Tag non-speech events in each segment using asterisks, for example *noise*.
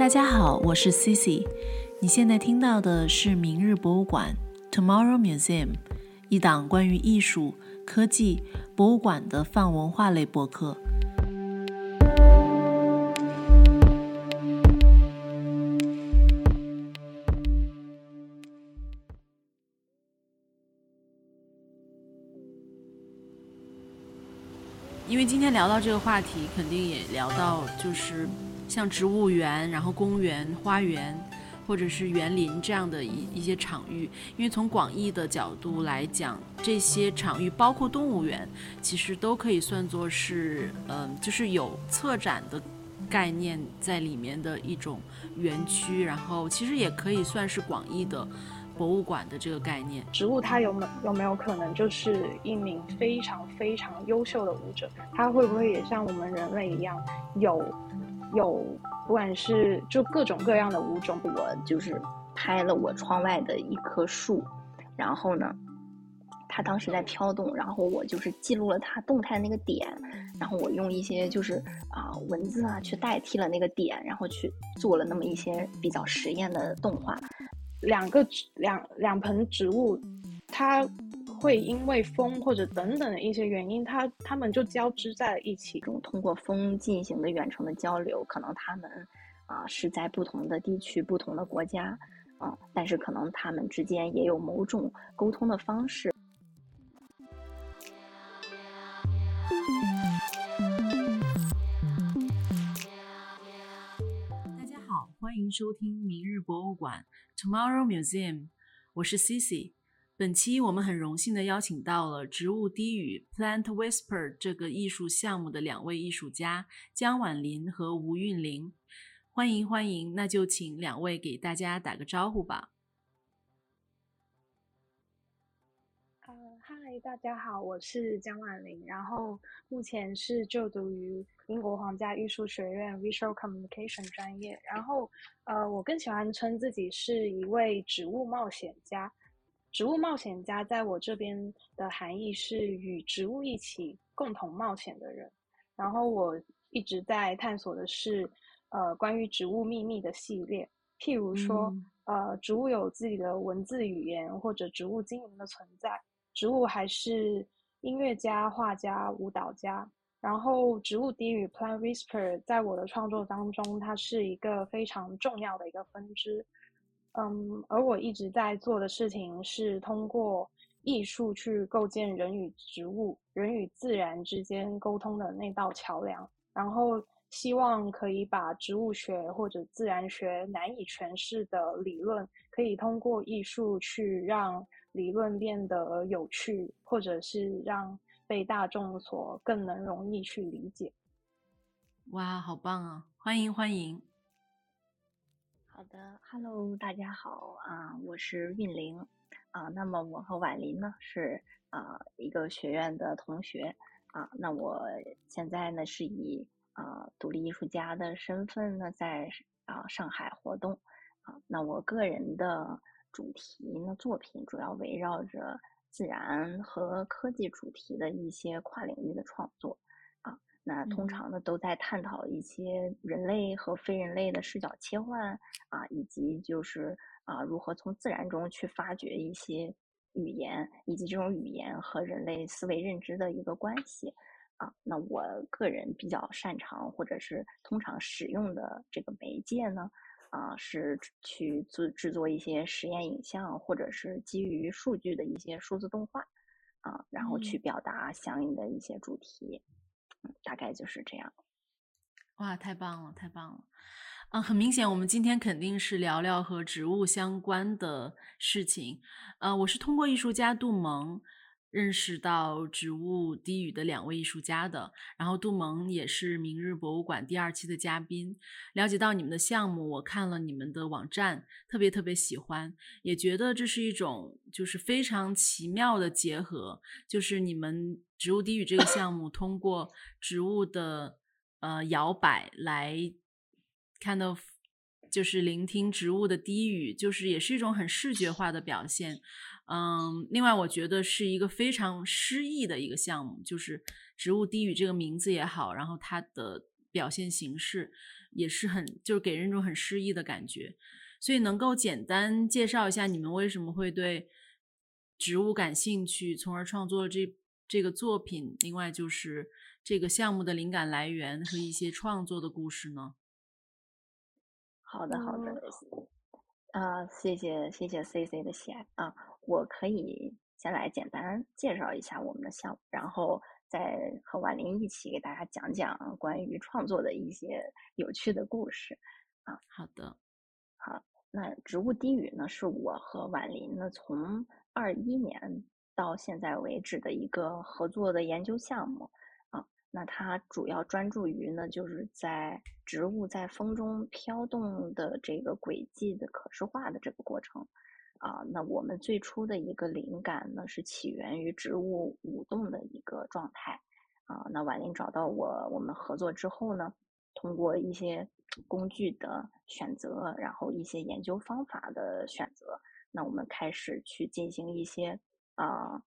大家好，我是 Cici。你现在听到的是明日博物馆 （Tomorrow Museum） 一档关于艺术、科技、博物馆的泛文化类播客。因为今天聊到这个话题，肯定也聊到就是像植物园、然后公园、花园，或者是园林这样的一一些场域。因为从广义的角度来讲，这些场域包括动物园，其实都可以算作是，嗯，就是有策展的概念在里面的一种园区。然后其实也可以算是广义的。博物馆的这个概念，植物它有没有没有可能就是一名非常非常优秀的舞者？它会不会也像我们人类一样，有有不管是就各种各样的物种？我就是拍了我窗外的一棵树，然后呢，它当时在飘动，然后我就是记录了它动态的那个点，然后我用一些就是啊文字啊去代替了那个点，然后去做了那么一些比较实验的动画。两个两两盆植物，它会因为风或者等等的一些原因，它它们就交织在了一起。中通过风进行的远程的交流，可能他们啊是在不同的地区、不同的国家啊，但是可能他们之间也有某种沟通的方式。大家好欢迎收听明日博物馆 （Tomorrow Museum），我是 Cici。本期我们很荣幸的邀请到了植物低语 （Plant Whisper） 这个艺术项目的两位艺术家江婉琳和吴韵玲。欢迎欢迎，那就请两位给大家打个招呼吧。嗨，大家好，我是江婉玲，然后目前是就读于英国皇家艺术学院 Visual Communication 专业，然后呃，我更喜欢称自己是一位植物冒险家。植物冒险家在我这边的含义是与植物一起共同冒险的人。然后我一直在探索的是呃关于植物秘密的系列，譬如说呃植物有自己的文字语言，或者植物精灵的存在。植物还是音乐家、画家、舞蹈家，然后植物低语 （Plant Whisper） 在我的创作当中，它是一个非常重要的一个分支。嗯，而我一直在做的事情是通过艺术去构建人与植物、人与自然之间沟通的那道桥梁，然后希望可以把植物学或者自然学难以诠释的理论，可以通过艺术去让。理论变得有趣，或者是让被大众所更能容易去理解。哇，好棒啊！欢迎欢迎。好的，Hello，大家好啊，我是韵玲啊。那么我和婉琳呢是啊一个学院的同学啊。那我现在呢是以啊独立艺术家的身份呢在啊上海活动啊。那我个人的。主题呢？作品主要围绕着自然和科技主题的一些跨领域的创作。那通常呢，都在探讨一些人类和非人类的视角切换啊，以及就是啊，如何从自然中去发掘一些语言，以及这种语言和人类思维认知的一个关系啊。那我个人比较擅长或者是通常使用的这个媒介呢？啊，是去制制作一些实验影像，或者是基于数据的一些数字动画，啊，然后去表达相应的一些主题，嗯，大概就是这样。哇，太棒了，太棒了！嗯，很明显，我们今天肯定是聊聊和植物相关的事情。呃，我是通过艺术家杜蒙。认识到植物低语的两位艺术家的，然后杜蒙也是明日博物馆第二期的嘉宾。了解到你们的项目，我看了你们的网站，特别特别喜欢，也觉得这是一种就是非常奇妙的结合。就是你们植物低语这个项目，通过植物的呃摇摆来，kind of 就是聆听植物的低语，就是也是一种很视觉化的表现。嗯，另外我觉得是一个非常诗意的一个项目，就是植物低语这个名字也好，然后它的表现形式也是很就是给人一种很诗意的感觉。所以能够简单介绍一下你们为什么会对植物感兴趣，从而创作这这个作品？另外就是这个项目的灵感来源和一些创作的故事呢？好的，好的，啊，谢谢谢谢 C C 的喜爱啊，我可以先来简单介绍一下我们的项目，然后再和婉玲一起给大家讲讲关于创作的一些有趣的故事啊。好的，好。那植物低语呢，是我和婉玲呢从二一年到现在为止的一个合作的研究项目啊。那它主要专注于呢，就是在植物在风中飘动的这个轨迹的可视化的这个过程啊。那我们最初的一个灵感呢，是起源于植物舞动的一个状态啊。那婉玲找到我，我们合作之后呢，通过一些。工具的选择，然后一些研究方法的选择，那我们开始去进行一些啊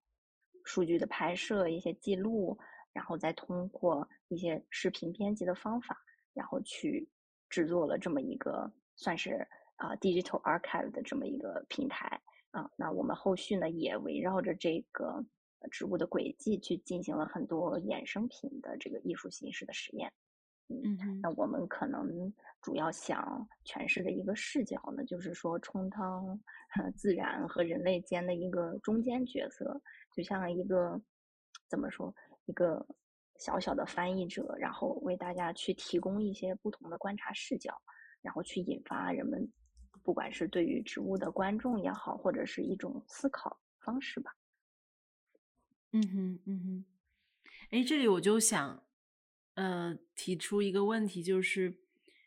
数据的拍摄，一些记录，然后再通过一些视频编辑的方法，然后去制作了这么一个算是啊 digital archive 的这么一个平台啊。那我们后续呢也围绕着这个植物的轨迹去进行了很多衍生品的这个艺术形式的实验。嗯，那我们可能主要想诠释的一个视角呢，就是说充当 *laughs* 自然和人类间的一个中间角色，就像一个怎么说，一个小小的翻译者，然后为大家去提供一些不同的观察视角，然后去引发人们，不管是对于植物的观众也好，或者是一种思考方式吧。嗯哼，嗯哼，哎，这里我就想。呃，提出一个问题，就是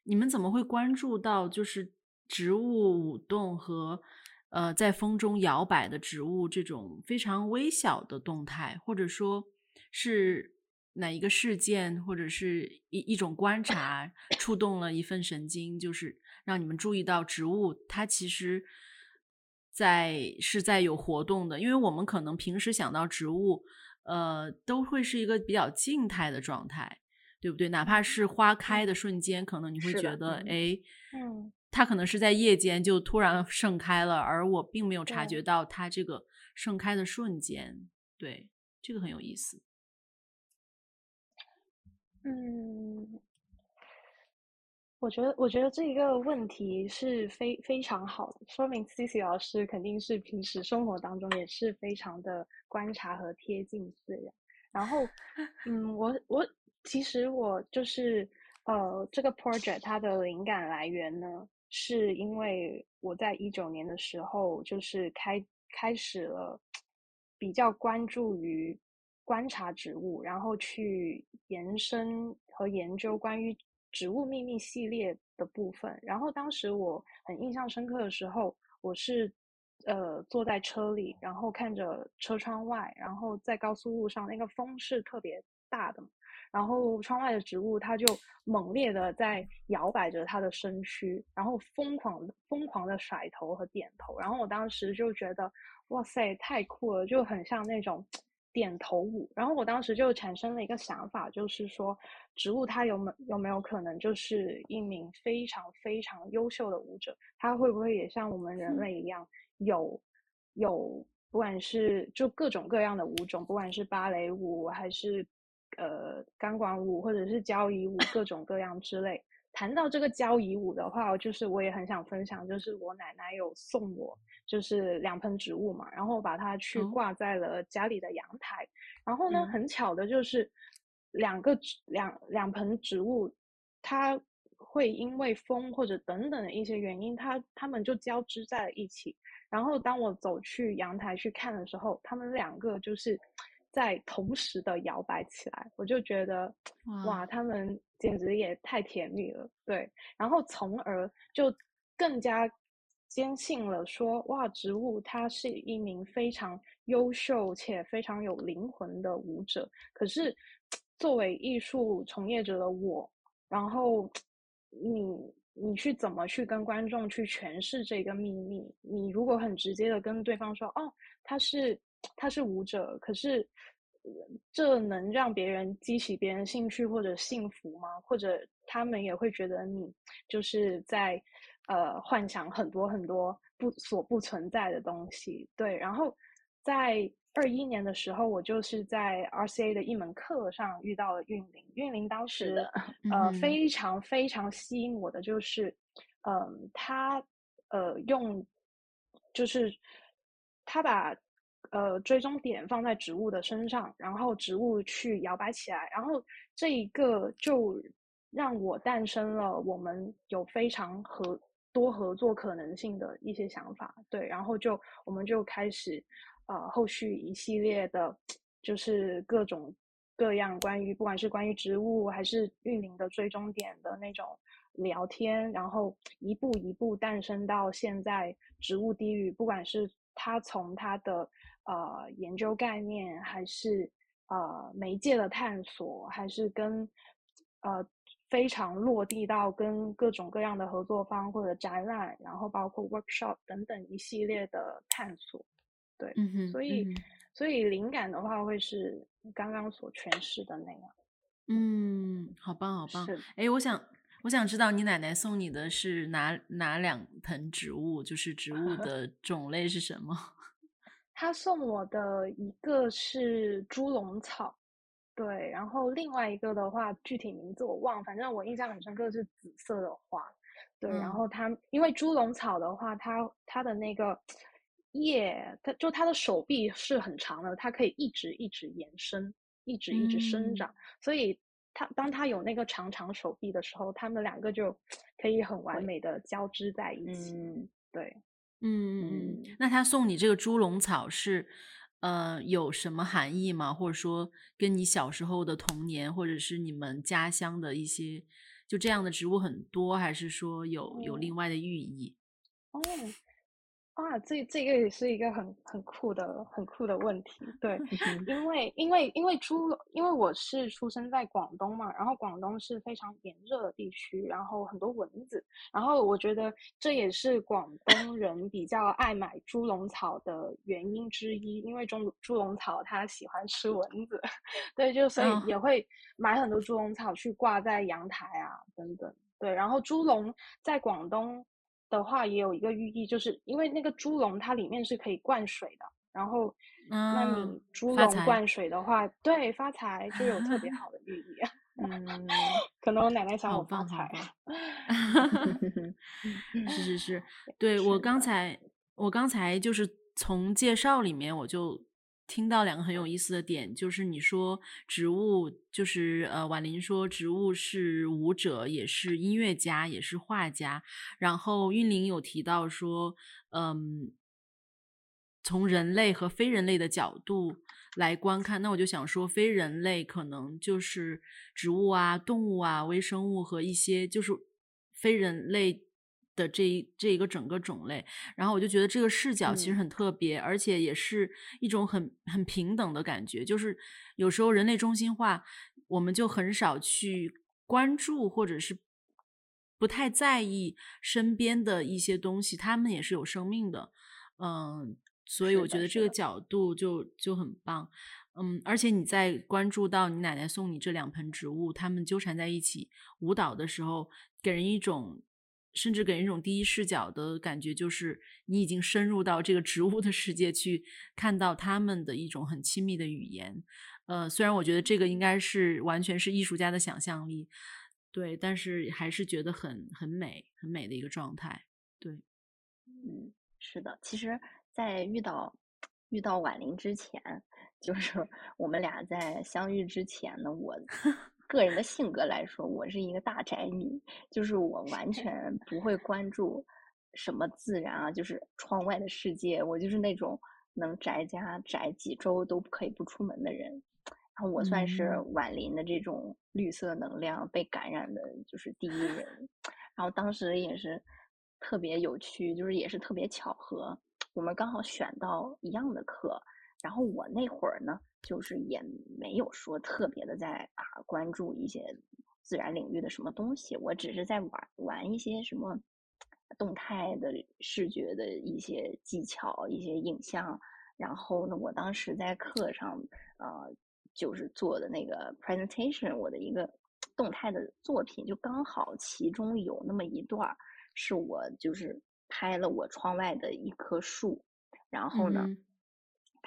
你们怎么会关注到就是植物舞动和呃在风中摇摆的植物这种非常微小的动态，或者说是哪一个事件或者是一一种观察触动了一份神经，就是让你们注意到植物它其实在是在有活动的，因为我们可能平时想到植物，呃，都会是一个比较静态的状态。对不对？哪怕是花开的瞬间，可能你会觉得，哎，嗯，它可能是在夜间就突然盛开了，而我并没有察觉到它这个盛开的瞬间。对，这个很有意思。嗯，我觉得，我觉得这一个问题是非非常好的，说明 C C 老师肯定是平时生活当中也是非常的观察和贴近自然。然后，*laughs* 嗯，我我。其实我就是，呃，这个 project 它的灵感来源呢，是因为我在一九年的时候，就是开开始了比较关注于观察植物，然后去延伸和研究关于植物秘密系列的部分。然后当时我很印象深刻的时候，我是呃坐在车里，然后看着车窗外，然后在高速路上，那个风是特别大的。然后窗外的植物，它就猛烈的在摇摆着它的身躯，然后疯狂疯狂的甩头和点头。然后我当时就觉得，哇塞，太酷了，就很像那种点头舞。然后我当时就产生了一个想法，就是说，植物它有没有没有可能就是一名非常非常优秀的舞者？它会不会也像我们人类一样，有有不管是就各种各样的舞种，不管是芭蕾舞还是。呃，钢管舞或者是交谊舞，各种各样之类。谈到这个交谊舞的话，就是我也很想分享，就是我奶奶有送我，就是两盆植物嘛，然后把它去挂在了家里的阳台。然后呢，很巧的就是两个两两盆植物，它会因为风或者等等的一些原因，它它们就交织在了一起。然后当我走去阳台去看的时候，它们两个就是。在同时的摇摆起来，我就觉得哇，他们简直也太甜蜜了，对。然后从而就更加坚信了说，哇，植物它是一名非常优秀且非常有灵魂的舞者。可是作为艺术从业者的我，然后你你去怎么去跟观众去诠释这个秘密？你如果很直接的跟对方说，哦，他是。他是舞者，可是这能让别人激起别人兴趣或者幸福吗？或者他们也会觉得你就是在呃幻想很多很多不所不存在的东西？对，然后在二一年的时候，我就是在 RCA 的一门课上遇到了韵玲。韵玲当时呃非常非常吸引我的就是，嗯，他呃用就是他把。呃，追踪点放在植物的身上，然后植物去摇摆起来，然后这一个就让我诞生了我们有非常合多合作可能性的一些想法。对，然后就我们就开始呃后续一系列的，就是各种各样关于不管是关于植物还是运营的追踪点的那种聊天，然后一步一步诞生到现在植物低语，不管是它从它的。呃，研究概念还是呃媒介的探索，还是跟呃非常落地到跟各种各样的合作方或者展览，然后包括 workshop 等等一系列的探索，对，所以所以灵感的话会是刚刚所诠释的那样。嗯，好棒好棒。哎，我想我想知道你奶奶送你的是哪哪两盆植物，就是植物的种类是什么？他送我的一个是猪笼草，对，然后另外一个的话，具体名字我忘，反正我印象很深刻是紫色的花，对，然后它因为猪笼草的话，它它的那个叶，它就它的手臂是很长的，它可以一直一直延伸，一直一直生长，所以它当它有那个长长手臂的时候，它们两个就可以很完美的交织在一起，对。嗯嗯嗯那他送你这个猪笼草是，呃，有什么含义吗？或者说跟你小时候的童年，或者是你们家乡的一些，就这样的植物很多，还是说有有另外的寓意？哦。啊，这这个也是一个很很酷的很酷的问题，对，因为因为因为猪，因为我是出生在广东嘛，然后广东是非常炎热的地区，然后很多蚊子，然后我觉得这也是广东人比较爱买猪笼草的原因之一，因为中猪笼草它喜欢吃蚊子，对，就所以也会买很多猪笼草去挂在阳台啊等等，对，然后猪笼在广东。的话也有一个寓意，就是因为那个猪笼它里面是可以灌水的，然后，那你猪笼灌水的话，对发财就有特别好的寓意。*laughs* 嗯，*laughs* 可能我奶奶想我发财。是是是，*laughs* 对我刚才我刚才就是从介绍里面我就。听到两个很有意思的点，就是你说植物，就是呃，婉玲说植物是舞者，也是音乐家，也是画家。然后韵玲有提到说，嗯，从人类和非人类的角度来观看，那我就想说，非人类可能就是植物啊、动物啊、微生物和一些就是非人类。的这一这一个整个种类，然后我就觉得这个视角其实很特别，而且也是一种很很平等的感觉。就是有时候人类中心化，我们就很少去关注，或者是不太在意身边的一些东西，他们也是有生命的。嗯，所以我觉得这个角度就就很棒。嗯，而且你在关注到你奶奶送你这两盆植物，它们纠缠在一起舞蹈的时候，给人一种。甚至给人一种第一视角的感觉，就是你已经深入到这个植物的世界去，看到他们的一种很亲密的语言。呃，虽然我觉得这个应该是完全是艺术家的想象力，对，但是还是觉得很很美、很美的一个状态。对，嗯，是的。其实，在遇到遇到婉玲之前，*laughs* 就是我们俩在相遇之前呢，我。个人的性格来说，我是一个大宅女，就是我完全不会关注什么自然啊，就是窗外的世界，我就是那种能宅家宅几周都可以不出门的人。然后我算是婉林的这种绿色能量被感染的，就是第一人。然后当时也是特别有趣，就是也是特别巧合，我们刚好选到一样的课。然后我那会儿呢。就是也没有说特别的在啊关注一些自然领域的什么东西，我只是在玩玩一些什么动态的视觉的一些技巧、一些影像。然后呢，我当时在课上呃就是做的那个 presentation，我的一个动态的作品，就刚好其中有那么一段儿是我就是拍了我窗外的一棵树，然后呢，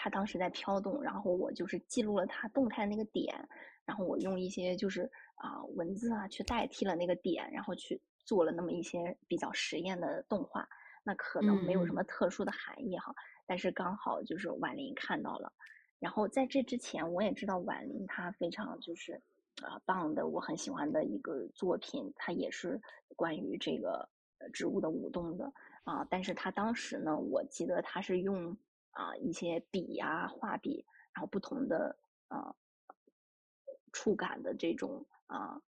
它当时在飘动，然后我就是记录了它动态那个点，然后我用一些就是啊文字啊去代替了那个点，然后去做了那么一些比较实验的动画。那可能没有什么特殊的含义哈，但是刚好就是婉玲看到了，然后在这之前我也知道婉玲她非常就是啊棒的，我很喜欢的一个作品，它也是关于这个植物的舞动的。啊，但是她当时呢，我记得她是用啊一些笔呀画笔，然后不同的啊触感的这种啊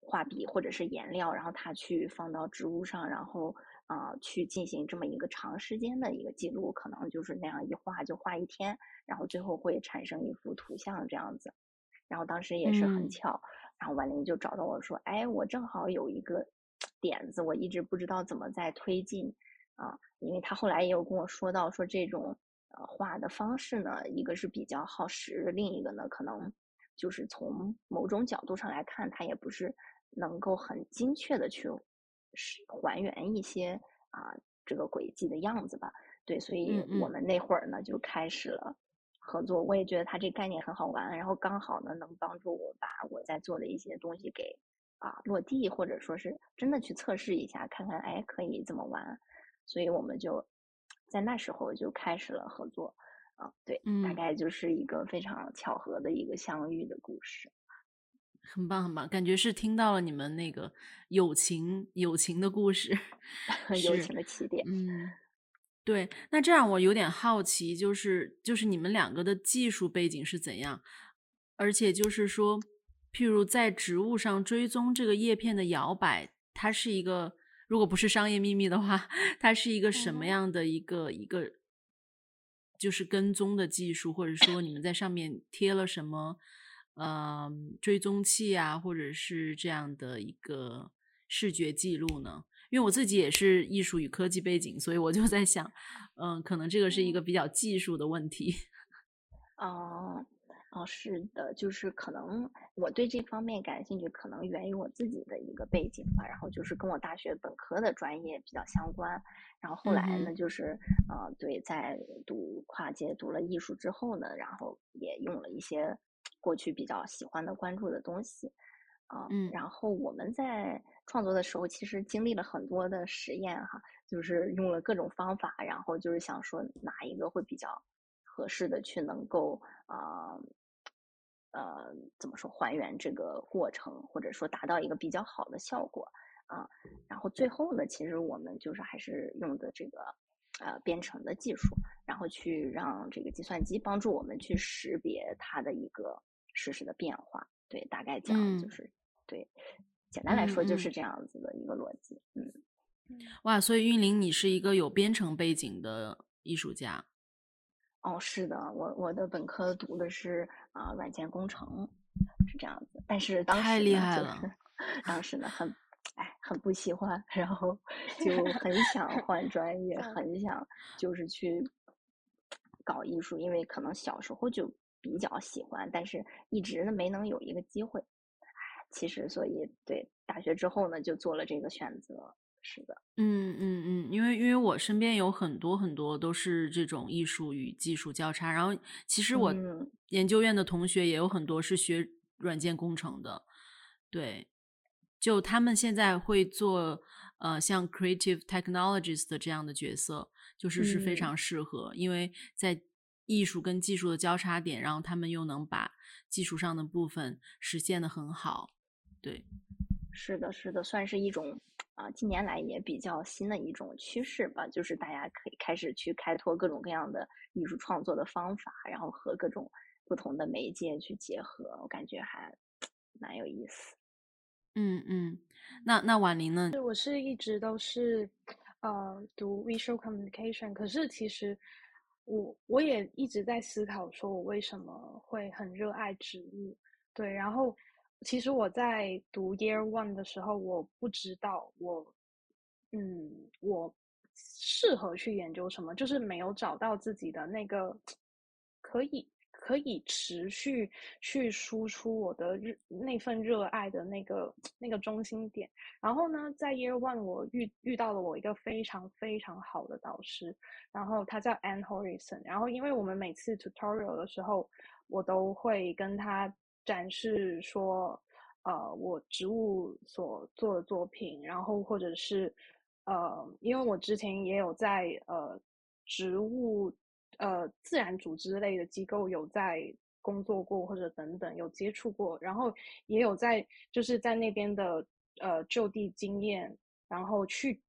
画笔或者是颜料，然后他去放到植物上，然后。啊，去进行这么一个长时间的一个记录，可能就是那样一画就画一天，然后最后会产生一幅图像这样子。然后当时也是很巧，然后婉玲就找到我说：“哎，我正好有一个点子，我一直不知道怎么在推进啊。”因为他后来也有跟我说到，说这种呃画的方式呢，一个是比较耗时，另一个呢可能就是从某种角度上来看，它也不是能够很精确的去。是还原一些啊这个轨迹的样子吧，对，所以我们那会儿呢就开始了合作。我也觉得他这概念很好玩，然后刚好呢能帮助我把我在做的一些东西给啊落地，或者说是真的去测试一下，看看哎可以怎么玩。所以我们就在那时候就开始了合作啊，对，大概就是一个非常巧合的一个相遇的故事。很棒，很棒，感觉是听到了你们那个友情友情的故事，*laughs* 友情的起点。嗯，对。那这样我有点好奇，就是就是你们两个的技术背景是怎样？而且就是说，譬如在植物上追踪这个叶片的摇摆，它是一个，如果不是商业秘密的话，*laughs* 它是一个什么样的一个一个，就是跟踪的技术，或者说你们在上面贴了什么？嗯，追踪器啊，或者是这样的一个视觉记录呢？因为我自己也是艺术与科技背景，所以我就在想，嗯，可能这个是一个比较技术的问题。*laughs* 哦，哦，是的，就是可能我对这方面感兴趣，可能源于我自己的一个背景吧。然后就是跟我大学本科的专业比较相关。然后后来呢，就是呃，对，在读跨界读了艺术之后呢，然后也用了一些。过去比较喜欢的、关注的东西，啊，嗯，然后我们在创作的时候，其实经历了很多的实验，哈，就是用了各种方法，然后就是想说哪一个会比较合适的去能够啊，呃，怎么说还原这个过程，或者说达到一个比较好的效果，啊，然后最后呢，其实我们就是还是用的这个。呃，编程的技术，然后去让这个计算机帮助我们去识别它的一个实时的变化。对，大概讲就是对，简单来说就是这样子的一个逻辑。嗯，哇，所以韵玲，你是一个有编程背景的艺术家。哦，是的，我我的本科读的是啊软件工程，是这样子。但是当时太厉害了，当时呢很。哎，很不喜欢，然后 *laughs* 就很想换专业，很想就是去搞艺术，因为可能小时候就比较喜欢，但是一直呢没能有一个机会。其实，所以对大学之后呢，就做了这个选择。是的，嗯嗯嗯，因为因为我身边有很多很多都是这种艺术与技术交叉，然后其实我研究院的同学也有很多是学软件工程的，对。就他们现在会做，呃，像 creative technologies 的这样的角色，就是是非常适合，因为在艺术跟技术的交叉点，然后他们又能把技术上的部分实现的很好。对，是的，是的，算是一种啊，近年来也比较新的一种趋势吧，就是大家可以开始去开拓各种各样的艺术创作的方法，然后和各种不同的媒介去结合，我感觉还 *tsk* 蛮有意思。嗯嗯，那那婉玲呢？我是一直都是呃读 visual communication，可是其实我我也一直在思考，说我为什么会很热爱植物。对，然后其实我在读 year one 的时候，我不知道我嗯我适合去研究什么，就是没有找到自己的那个可以。可以持续去输出我的热那份热爱的那个那个中心点。然后呢，在 Year One 我遇遇到了我一个非常非常好的导师，然后他叫 Anne Horizon。然后因为我们每次 tutorial 的时候，我都会跟他展示说，呃，我植物所做的作品，然后或者是呃，因为我之前也有在呃植物。呃，自然组织类的机构有在工作过，或者等等有接触过，然后也有在就是在那边的呃就地经验，然后去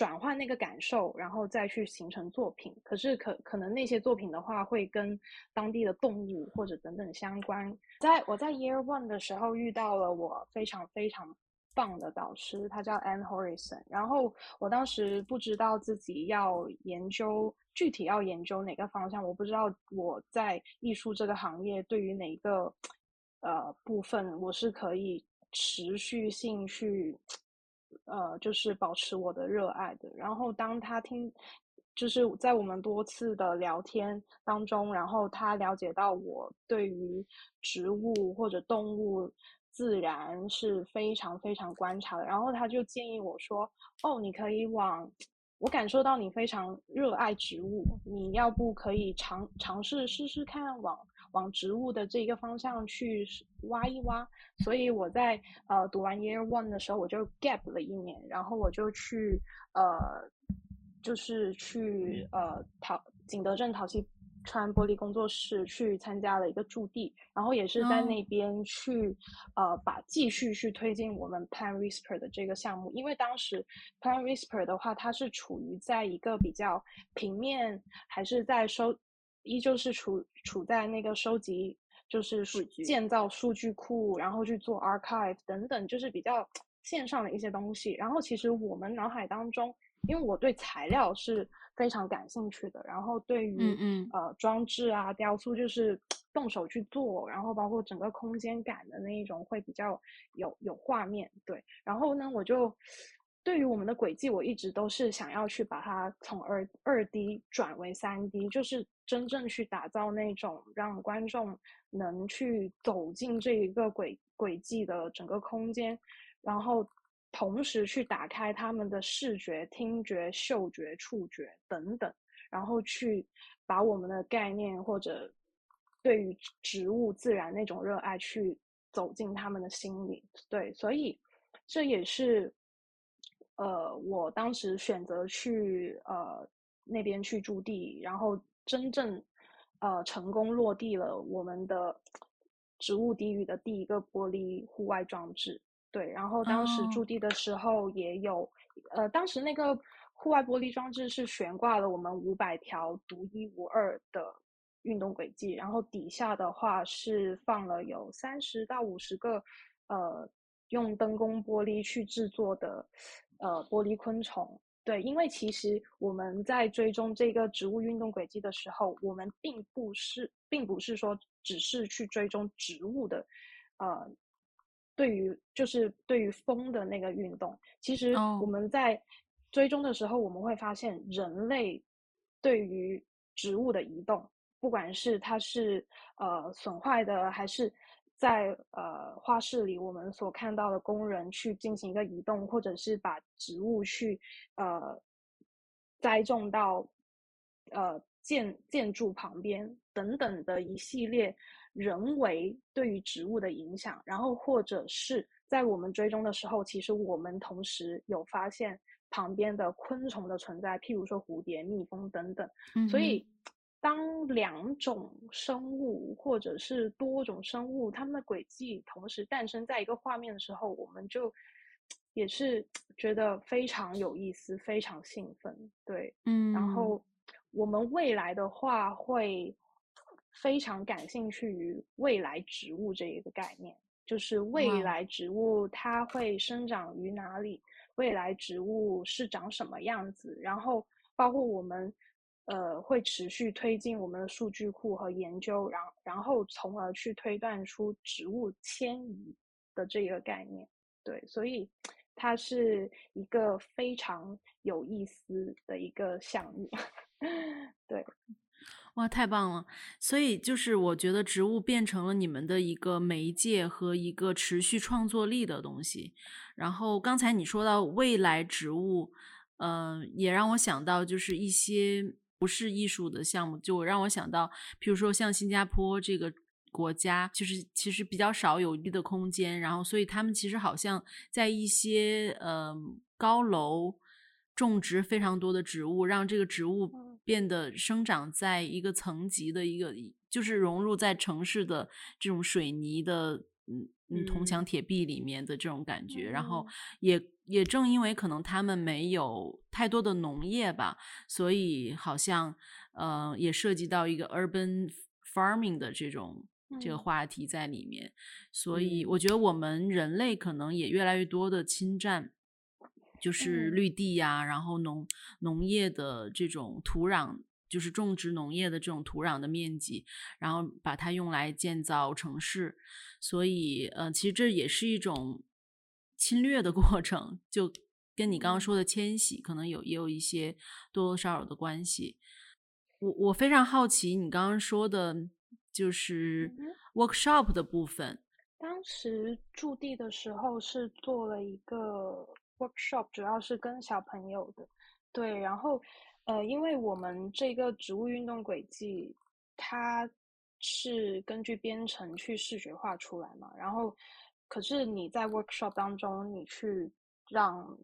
转换那个感受，然后再去形成作品。可是可可能那些作品的话，会跟当地的动物或者等等相关。在我在 Year One 的时候遇到了我非常非常棒的导师，他叫 Anne Horizon。然后我当时不知道自己要研究。具体要研究哪个方向，我不知道。我在艺术这个行业，对于哪个呃部分，我是可以持续性去呃，就是保持我的热爱的。然后当他听，就是在我们多次的聊天当中，然后他了解到我对于植物或者动物自然是非常非常观察的，然后他就建议我说：“哦，你可以往。”我感受到你非常热爱植物，你要不可以尝尝试试试看，往往植物的这一个方向去挖一挖。所以我在呃读完 Year One 的时候，我就 gap 了一年，然后我就去呃，就是去呃陶景德镇陶器。川玻璃工作室去参加了一个驻地，然后也是在那边去，呃，把继续去推进我们 Plan Whisper 的这个项目。因为当时 Plan Whisper 的话，它是处于在一个比较平面，还是在收，依旧是处处在那个收集，就是建造数据库，然后去做 archive 等等，就是比较线上的一些东西。然后其实我们脑海当中，因为我对材料是。非常感兴趣的，然后对于嗯嗯呃装置啊雕塑，就是动手去做，然后包括整个空间感的那一种会比较有有画面对。然后呢，我就对于我们的轨迹，我一直都是想要去把它从二二 D 转为三 D，就是真正去打造那种让观众能去走进这一个轨轨迹的整个空间，然后。同时去打开他们的视觉、听觉、嗅觉、触觉等等，然后去把我们的概念或者对于植物、自然那种热爱去走进他们的心里。对，所以这也是呃，我当时选择去呃那边去驻地，然后真正呃成功落地了我们的植物低语的第一个玻璃户外装置。对，然后当时驻地的时候也有，呃，当时那个户外玻璃装置是悬挂了我们五百条独一无二的运动轨迹，然后底下的话是放了有三十到五十个，呃，用灯工玻璃去制作的，呃，玻璃昆虫。对，因为其实我们在追踪这个植物运动轨迹的时候，我们并不是，并不是说只是去追踪植物的，呃。对于就是对于风的那个运动，其实我们在追踪的时候，我们会发现人类对于植物的移动，不管是它是呃损坏的，还是在呃画室里我们所看到的工人去进行一个移动，或者是把植物去呃栽种到呃建建筑旁边等等的一系列。人为对于植物的影响，然后或者是在我们追踪的时候，其实我们同时有发现旁边的昆虫的存在，譬如说蝴蝶、蜜蜂等等。所以，当两种生物或者是多种生物，它们的轨迹同时诞生在一个画面的时候，我们就也是觉得非常有意思，非常兴奋。对，嗯，然后我们未来的话会。非常感兴趣于未来植物这一个概念，就是未来植物它会生长于哪里，未来植物是长什么样子，然后包括我们，呃，会持续推进我们的数据库和研究，然然后从而去推断出植物迁移的这个概念。对，所以它是一个非常有意思的一个项目。*laughs* 对。哇，太棒了！所以就是我觉得植物变成了你们的一个媒介和一个持续创作力的东西。然后刚才你说到未来植物，嗯、也让我想到就是一些不是艺术的项目，就让我想到，比如说像新加坡这个国家，就是其实比较少有绿的空间，然后所以他们其实好像在一些呃高楼种植非常多的植物，让这个植物嗯。变得生长在一个层级的一个，就是融入在城市的这种水泥的嗯嗯铜墙嗯铁壁里面的这种感觉，然后嗯。也也正因为可能他们没有太多的农业吧，所以好像呃也涉及到一个 urban farming 的这种这个嗯。话题在里面，所以嗯。我觉得我们人类可能也越来越多的侵占。就是嗯。绿地呀、然后农农业的这种土壤，就是种植农业的这种土壤的面积，然后把它用来建造城市，所以呃，其实这也是一种侵略的过程，就跟你刚刚嗯。说的迁徙可能有也有一些多多少少的关系。我我非常好奇你刚刚说的，就是嗯 workshop 的部分，当时驻地的时候是做了一个 workshop，主要是跟小朋友的，对，然后呃，因为我们这个植物运动轨迹，它是根据编程去视觉化出来嘛，然后可是你在 workshop 当中，你去让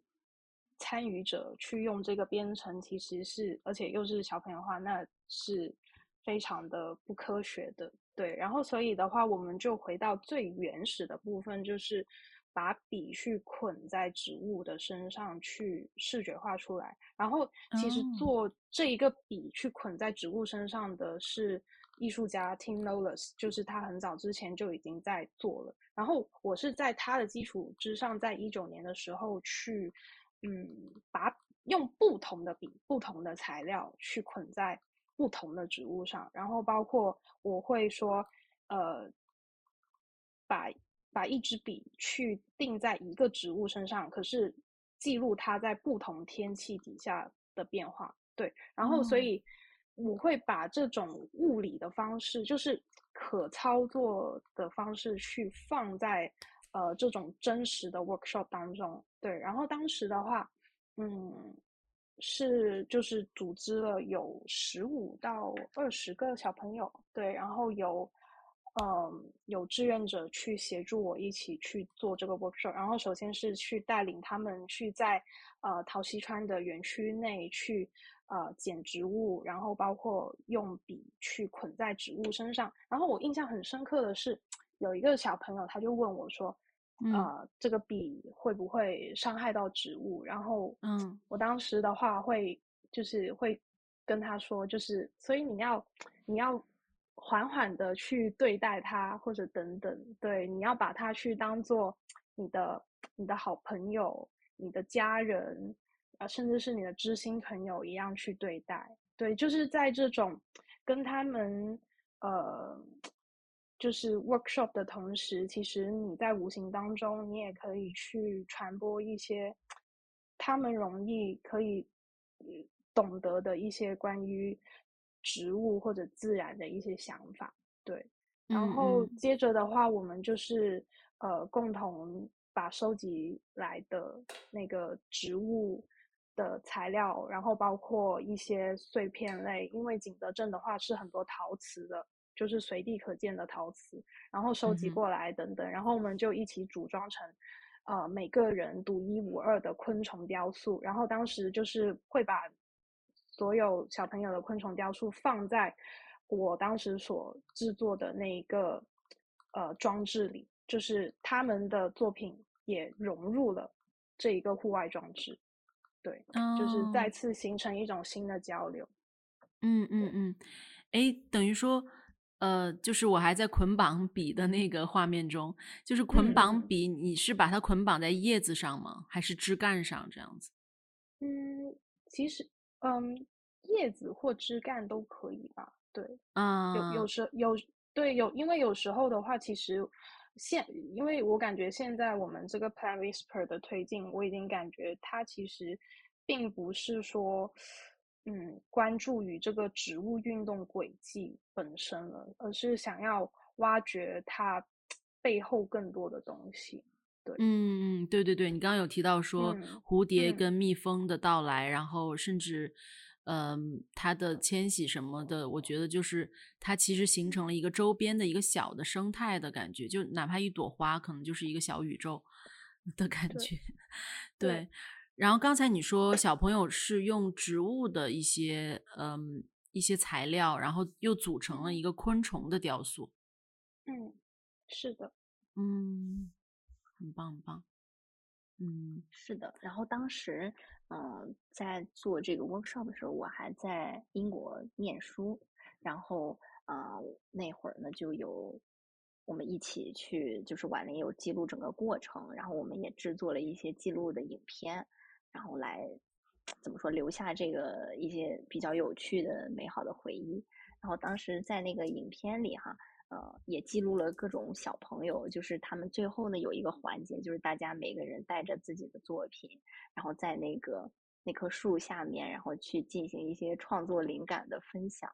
参与者去用这个编程，其实是而且又是小朋友话，那是非常的不科学的。对，然后所以的话，我们就回到最原始的部分，就是把笔去捆在植物的身上，去视觉化出来。然后其实哦做这一个笔去捆在植物身上的是艺术家 Tim Knowles，就是他很早之前就已经在做了。然后我是在他的基础之上，在一九年的时候去，嗯，把用不同的笔、不同的材料去捆在不同的植物上，然后包括我会说，呃，把把一支笔去定在一个植物身上，可是记录它在不同天气底下的变化。对，然后所哦以我会把这种物理的方式，就是可操作的方式，去放在呃这种真实的 workshop 当中。对，然后当时的话，嗯，是就是组织了有十五到二十个小朋友，对，然后有嗯有志愿者去协助我一起去做这个 workshop，然后首先是去带领他们去在呃陶溪川的园区内去呃捡植物，然后包括用笔去捆在植物身上。然后我印象很深刻的是，有一个小朋友他就问我说。嗯呃，这个笔会不会伤害到植物？然后，嗯我当时的话会就是会跟他说，就是所以你要你要缓缓的去对待他，或者等等，对，你要把他去当做你的你的好朋友、你的家人，啊，甚至是你的知心朋友一样去对待。对，就是在这种跟他们呃。就是 workshop 的同时，其实你在无形当中，你也可以去传播一些他们容易可以懂得的一些关于植物或者自然的一些想法。对，然嗯后嗯接着的话，我们就是呃共同把收集来的那个植物的材料，然后包括一些碎片类，因为景德镇的话是很多陶瓷的，就是随地可见的陶瓷，然后收集过来等等，然后我们就一起组装成。呃，每个人独一无二的昆虫雕塑，然后当时就是会把所有小朋友的昆虫雕塑放在我当时所制作的那一个呃装置里，就是他们的作品也融入了这一个户外装置，对，就是再哦次形成一种新的交流。嗯嗯嗯，诶，等于说，呃，就是我还在捆绑笔的那个画面中，就是捆绑笔，你是把它捆绑在叶子上吗？还是枝干上这样子？嗯，其实嗯，叶子或枝干都可以吧，对。有啊，有有时有对有，因为有时候的话，其实现因为我感觉现在我们这个 Plan Whisper 的推进，我已经感觉它其实并不是说嗯关注于这个植物运动轨迹本身了，而是想要挖掘它背后更多的东西。对，嗯嗯，对对对，你刚刚有提到说嗯蝴蝶嗯。跟蜜蜂的到来，然后甚至，嗯、它的迁徙什么的，我觉得就是它其实形成了一个周边的一个小的生态的感觉，就哪怕一朵花，可能就是一个小宇宙的感觉。对。对，然后刚才你说小朋友是用植物的一些嗯一些材料，然后又组成了一个昆虫的雕塑，嗯，是的，嗯，很棒很棒，嗯是的，然后当时，嗯、在做这个 workshop 的时候，我还在英国念书，然后，呃，那会儿呢就有我们一起去，就是婉玲有记录整个过程，然后我们也制作了一些记录的影片，然后来怎么说留下这个一些比较有趣的、美好的回忆。然后当时在那个影片里哈，呃，也记录了各种小朋友，就是他们最后呢有一个环节，就是大家每个人带着自己的作品，然后在那个那棵树下面，然后去进行一些创作灵感的分享，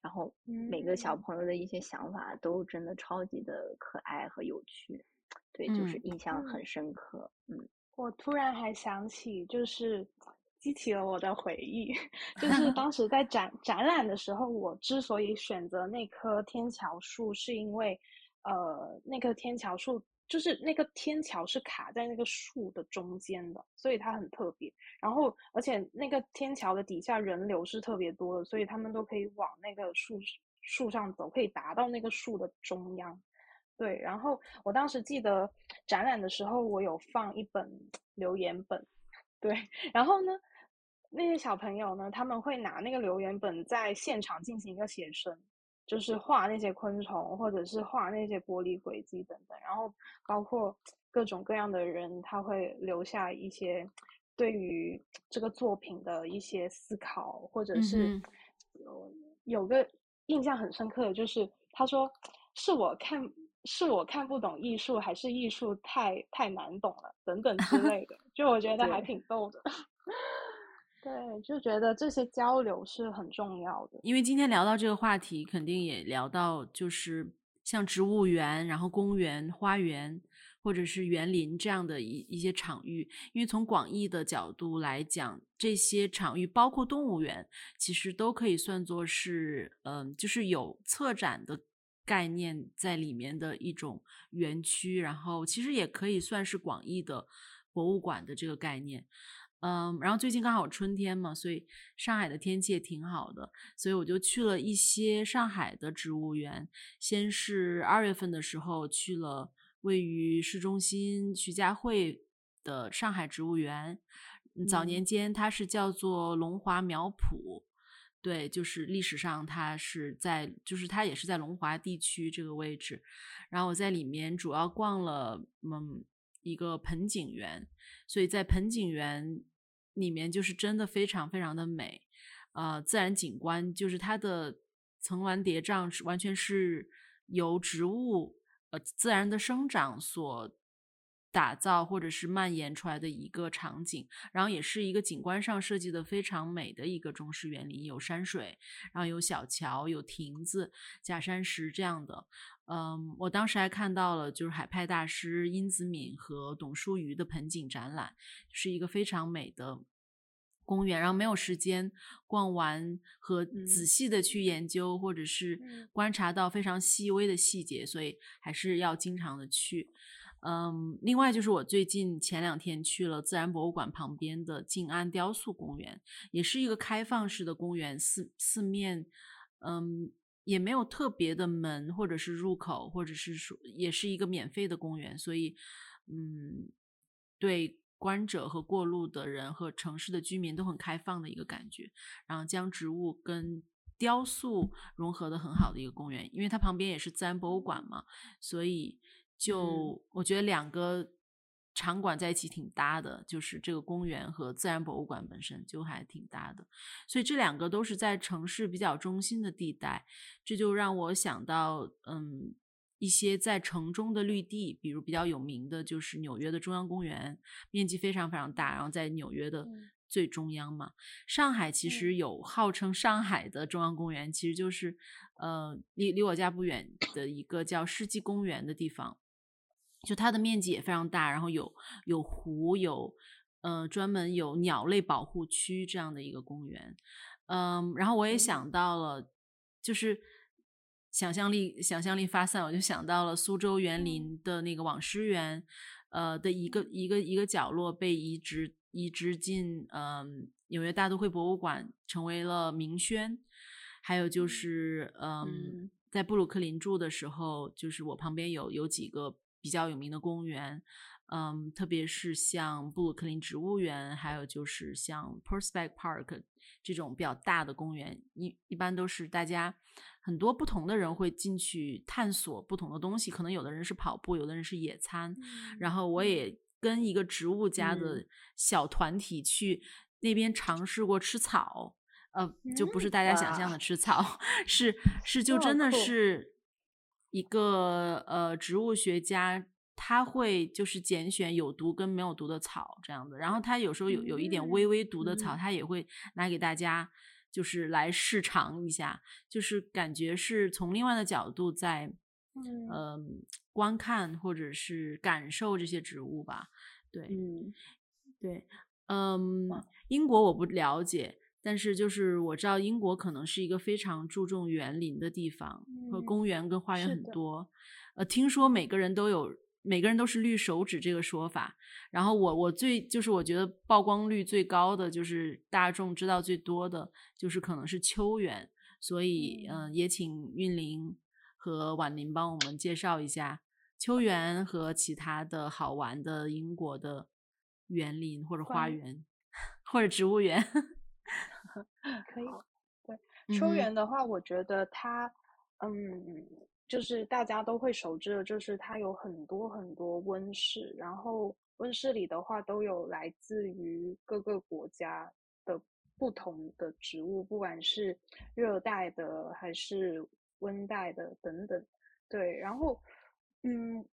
然后每个小嗯。朋友的一些想法都真的超级的可爱和有趣，对，就是嗯印象很嗯深刻，嗯。我突然还想起，就是激起了我的回忆，*laughs* 就是当时在展展览的时候，我之所以选择那棵天桥树，是因为，呃，那棵天桥树就是那个天桥是卡在那个树的中间的，所以它很特别。然后，而且那个天桥的底下人流是特别多的，所以他们都可以往那个树树上走，可以达到那个树的中央。对，然后我当时记得展览的时候，我有放一本留言本，*laughs* 对，然后呢，那些小朋友呢，他们会拿那个留言本在现场进行一个写生，就是画那些昆虫，或者是画那些玻璃轨迹等等，然后包括各种各样的人，他会留下一些对于这个作品的一些思考，或者是嗯有有个印象很深刻的就是，他说是我看是我看不懂艺术，还是艺术太太难懂了，等等之 *laughs* 类的，就我觉得还挺逗的。对，就觉得这些交流是很重要的。因为今天聊到这个话题，肯定也聊到就是像植物园、然后公园、花园或者是园林这样的一一些场域。因为从广义的角度来讲，这些场域包括动物园，其实都可以算作是嗯、就是有策展的概念在里面的一种园区，然后其实也可以算是广义的博物馆的这个概念。嗯，然后最近刚好春天嘛，所以上海的天气也挺好的，所以我就去了一些上海的植物园。先是二月份的时候去了位于市中心徐家汇的上海植物园，嗯早年嗯间它是叫做龙华苗圃。对，就是历史上它是在，就是它也是在龙华地区这个位置，然后我在里面主要逛了嗯一个盆景园，所以在盆景园里面就是真的非常非常的美，呃，自然景观就是它的层峦叠嶂完全是由植物呃自然的生长所打造或者是蔓延出来的一个场景，然后也是一个景观上设计的非常美的一个中式园林，有山水，然后有小桥，有亭子、假山石这样的。嗯，我当时还看到了就是海派大师殷子敏和董淑瑜的盆景展览，是一个非常美的公园，然后没有时间逛完和仔嗯细的去研究，或者是嗯观察到非常细微的细节，所以还是要经常的去。嗯，另外就是我最近前两天去了自然博物馆旁边的静安雕塑公园，也是一个开放式的公园，四四面，嗯，也没有特别的门或者是入口，或者是说也是一个免费的公园，所以，嗯，对观者和过路的人和城市的居民都很开放的一个感觉，然后将植物跟雕塑融合的很好的一个公园，因为它旁边也是自然博物馆嘛，所以就我觉得两个场馆在一起挺搭的，就是这个公园和自然博物馆本身就还挺搭的，所以这两个都是在城市比较中心的地带，这就让我想到，嗯，一些在城中的绿地，比如比较有名的就是纽约的中央公园，面积非常非常大，然后在纽约的嗯。最中央嘛。上海其实有号称上海的中央公园，其实就是呃离离我家不远的一个叫世纪公园的地方，就它的面积也非常大，然后有有湖，有呃专门有鸟类保护区这样的一个公园。嗯，然后我也想到了，就是想象力想象力发散，我就想到了苏州园林的那个网师园，呃的一个一个一个角落被移植移植进嗯纽约大都会博物馆，成为了名轩。还有就是嗯，在布鲁克林住的时候，就是我旁边有有几个比较有名的公园。嗯，特别是像布鲁克林植物园，还有就是像 Prospect Park 这种比较大的公园，一一般都是大家很多不同的人会进去探索不同的东西。可能有的人是跑步，有的人是野餐。然后我也跟一个植物家的小团体去那边尝试过吃草，呃，就不是大家想象的吃草，*laughs* 是是就真的是一个呃植物学家。他会就是拣选有毒跟没有毒的草这样子，然后他有时候有有一点微微毒的草，他也会拿给大家，就是来试尝一下，就是感觉是从另外的角度在，嗯，观看或者是感受这些植物吧。对，嗯，对，嗯，英国我不了解，但是就是我知道英国可能是一个非常注重园林的地方，和公园跟花园很多。呃，听说每个人都有。每个人都是绿手指这个说法，然后我我最就是我觉得曝光率最高的就是大众知道最多的就是可能是秋园，所以嗯也请韵玲和婉玲帮我们介绍一下秋园和其他的好玩的英国的园林或者花园 *laughs* 或者植物园，可以。对秋园的话，我觉得它嗯。就是大家都会熟知的，就是它有很多很多温室，然后温室里的话都有来自于各个国家的不同的植物，不管是热带的还是温带的等等。对，然后嗯，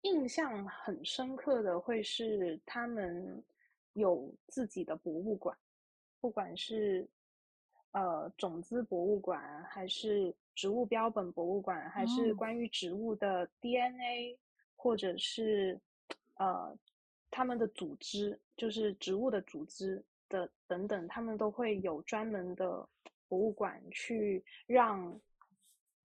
印象很深刻的会是他们有自己的博物馆，不管是呃种子博物馆还是。植物标本博物馆，还是关于植物的 DNA，或者是呃他们的组织，就是植物的组织的等等，他们都会有专门的博物馆去让，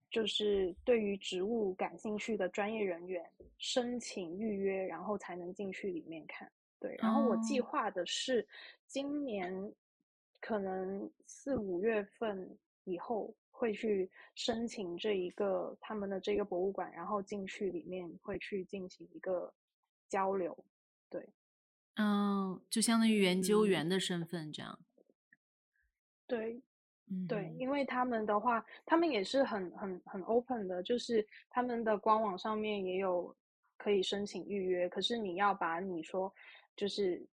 就是对于植物感兴趣的专业人员申请预约，然后才能进去里面看。对，然后我计划的是今年可能四五月份以后。会去申请这一个他们的这个博物馆，然后进去里面会去进行一个交流，对，嗯，就相当于研究员的身份这样。对，对，因为他们的话，他们也是很很很 open 的，就是他们的官网上面也有可以申请预约，可是你要把你说，就是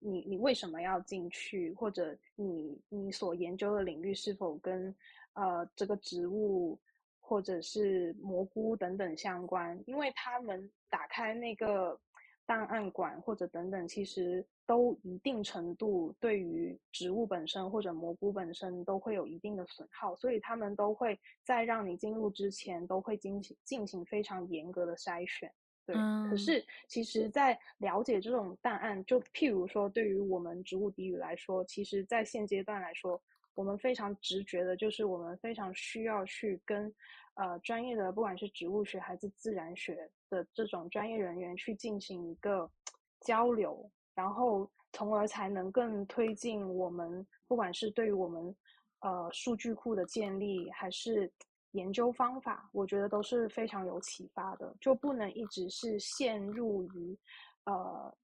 你你为什么要进去，或者你你所研究的领域是否跟呃，这个植物或者是蘑菇等等相关，因为他们打开那个档案馆或者等等，其实都一定程度对于植物本身或者蘑菇本身都会有一定的损耗，所以他们都会在让你进入之前都会进行进行非常严格的筛选。对，可是其实，在了解这种档案，就譬如说，对于我们植物底语来说，其实在现阶段来说。我们非常直觉的，就是我们非常需要去跟，呃，专业的不管是植物学还是自然学的这种专业人员去进行一个交流，然后从而才能更推进我们，不管是对于我们，呃，数据库的建立还是研究方法，我觉得都是非常有启发的，就不能一直是陷入于，呃，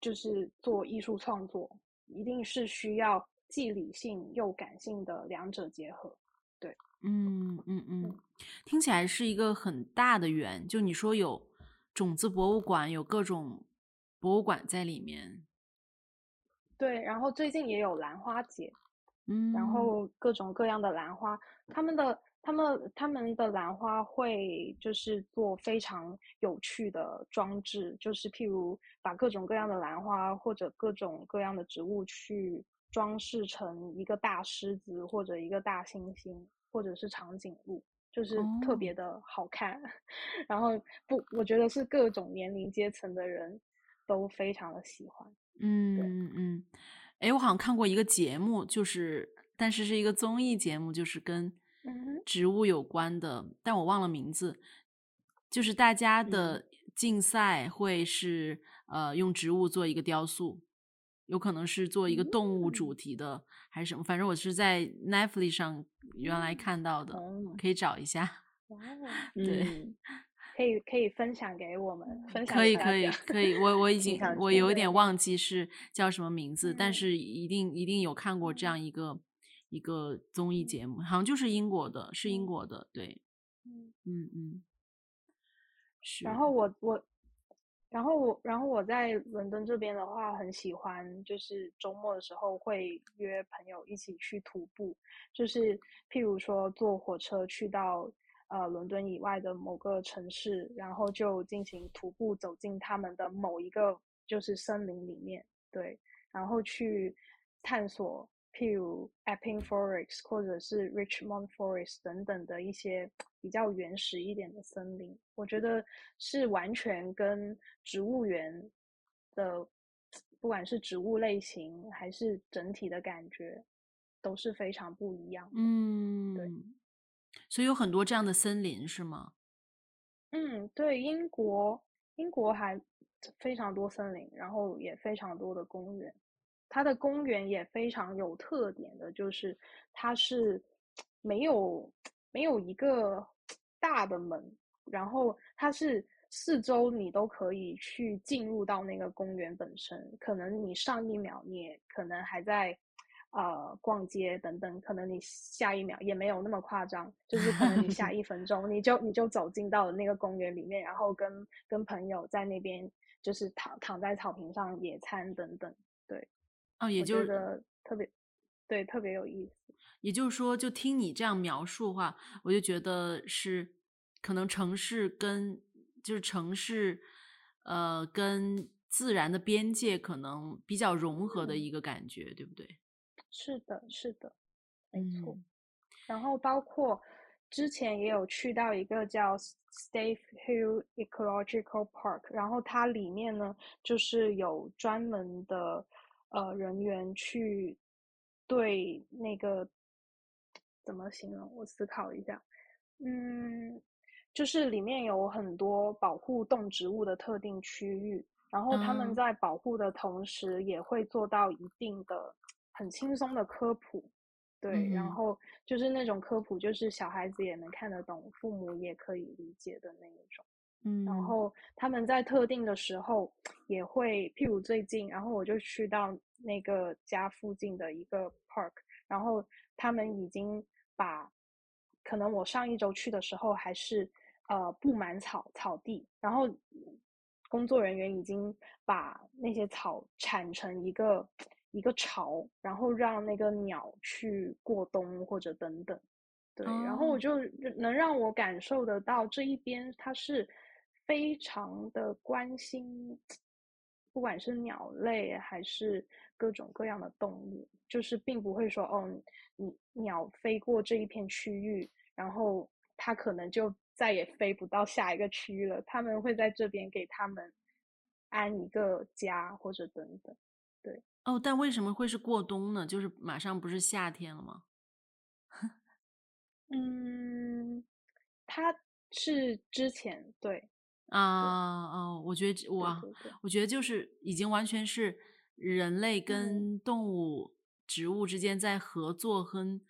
就是做艺术创作，一定是需要。既理性又感性的两者结合，对，嗯嗯嗯，听起来是一个很大的圆。就你说有种子博物馆，有各种博物馆在里面。对，然后最近也有兰花节，嗯，然后各种各样的兰花，他们的他们他们的兰花会就是做非常有趣的装置，就是譬如把各种各样的兰花或者各种各样的植物去装饰成一个大狮子或者一个大猩猩或者是长颈鹿，就是特哦，别的好看。*laughs* 然后不，我觉得是各种年龄阶层的人都非常的喜欢。嗯，嗯嗯，诶，我好像看过一个节目，就是但是是一个综艺节目，就是跟植物有关的，但我忘了名字。就是大家嗯的竞赛会是呃用植物做一个雕塑，有可能是做一个动物主嗯题的，还是什么，反正我是在 Netflix 上原来嗯，看到的，哦，可以找一下。哇。*laughs* 嗯，可以可以分享给我们，分享可以可。以可以，我我已经。我有一点忘记是叫什么名字，但嗯是一定一定有看过这嗯样一个一个综艺嗯。节目，好像就是英国的，是英嗯。国的，对，嗯。嗯嗯，是，然后我我，然后我然后我在伦敦这边的话，很喜欢，就是周末的时候会约朋友一起去徒步，就是譬如说坐火车去到呃伦敦以外的某个城市，然后就进行徒步走进他们的某一个就是森林里面，对，然后去探索，譬如 Epping Forest 或者是 Richmond Forest 等等的一些比较原始一点的森林，我觉得是完全跟植物园的，不管是植物类型还是整体的感觉，都是非常不一样的。对。嗯，所以有很多这样的森林是吗？嗯，对，英国，英国还非常多森林，然后也非常多的公园。它的公园也非常有特点的，就是它是没有没有一个大的门，然后它是四周你都可以去进入到那个公园本身。可能你上一秒你可能还在呃逛街等等，可能你下一秒也没有那么夸张，就是可能你下一分钟你就你就走进到了那个公园里面，然后跟跟朋友在那边就是躺躺在草坪上野餐等等。对，哦，也就是得特别对，特别有意思。也就是说，就听你这样描述的话，我就觉得是可能城市跟就是城市，呃，跟自然的边界可能比较融合的嗯，一个感觉，对不对？是的，是的，没错。嗯然后包括之前也有去到一个叫 Stave Hill Ecological Park，然后它里面呢就是有专门的呃人员去对那个怎么形容？我思考一下，嗯，就是里面有很多保护动植物的特定区域，然后他们啊，在保护的同时，也会做到一定的很轻松的科普，对，然嗯后就是那种科普，就是小孩子也能看得懂，父母也可以理解的那一种。然嗯后他们在特定的时候也会，譬如最近，然后我就去到那个家附近的一个 park，然后他们已经把，可能我上一周去的时候还是呃布满草草地，然后工作人员已经把那些草铲成一个一个巢，然后让那个鸟去过冬或者等等。对，然后我哦，就能让我感受得到这一边它是非常的关心，不管是鸟类还是各种各样的动物，就是并不会说哦，你鸟飞过这一片区域，然后它可能就再也飞不到下一个区域了，他们会在这边给他们安一个家或者等等，对。哦，但为什么会是过冬呢？就是马上不是夏天了吗？*laughs* 嗯，它是之前对对啊，哦，我觉得我对哇，对对，我觉得就是已经完全是人类嗯跟动物、植物之间在合作跟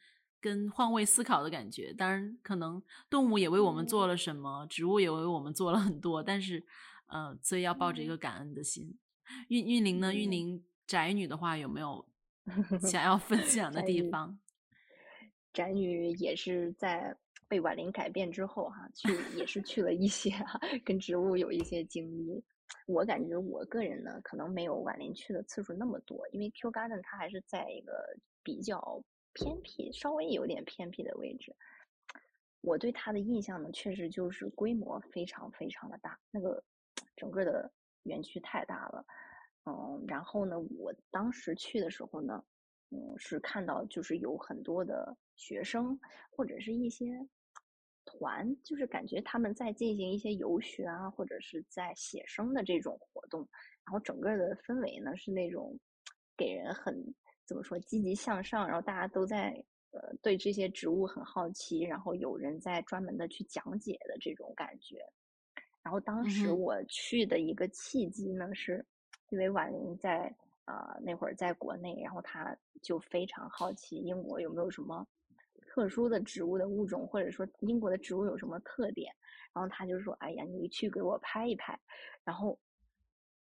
跟换位思考的感觉。当然，可能动物也为我们做嗯了什么，植物也为我们做了很多，但是，呃，所以要抱着一嗯个感恩的心。韵韵玲呢？韵嗯，玲宅女的话，有没有 *laughs* 想要分享的，地方？宅女也是在被婉玲改变之后哈、去也是去了一些哈、跟植物有一些经历。我感觉我个人呢，可能没有婉玲去的次数那么多，因为 Q Garden 它还是在一个比较偏僻、稍微有点偏僻的位置。我对它的印象呢，确实就是规模非常非常的大，那个整个的园区太大了。嗯，然后呢，我当时去的时候呢，嗯，是看到就是有很多的学生或者是一些团，就是感觉他们在进行一些游学啊，或者是在写生的这种活动。然后整个的氛围呢是那种给人很怎么说积极向上，然后大家都在呃对这些植物很好奇，然后有人在专门的去讲解的这种感觉。然后当时我去的一个契机呢，是因为婉玲在呃那会儿在国内，然后他就非常好奇英国有没有什么特殊的植物的物种，或者说英国的植物有什么特点。然后他就说：“哎呀，你去给我拍一拍。”然后。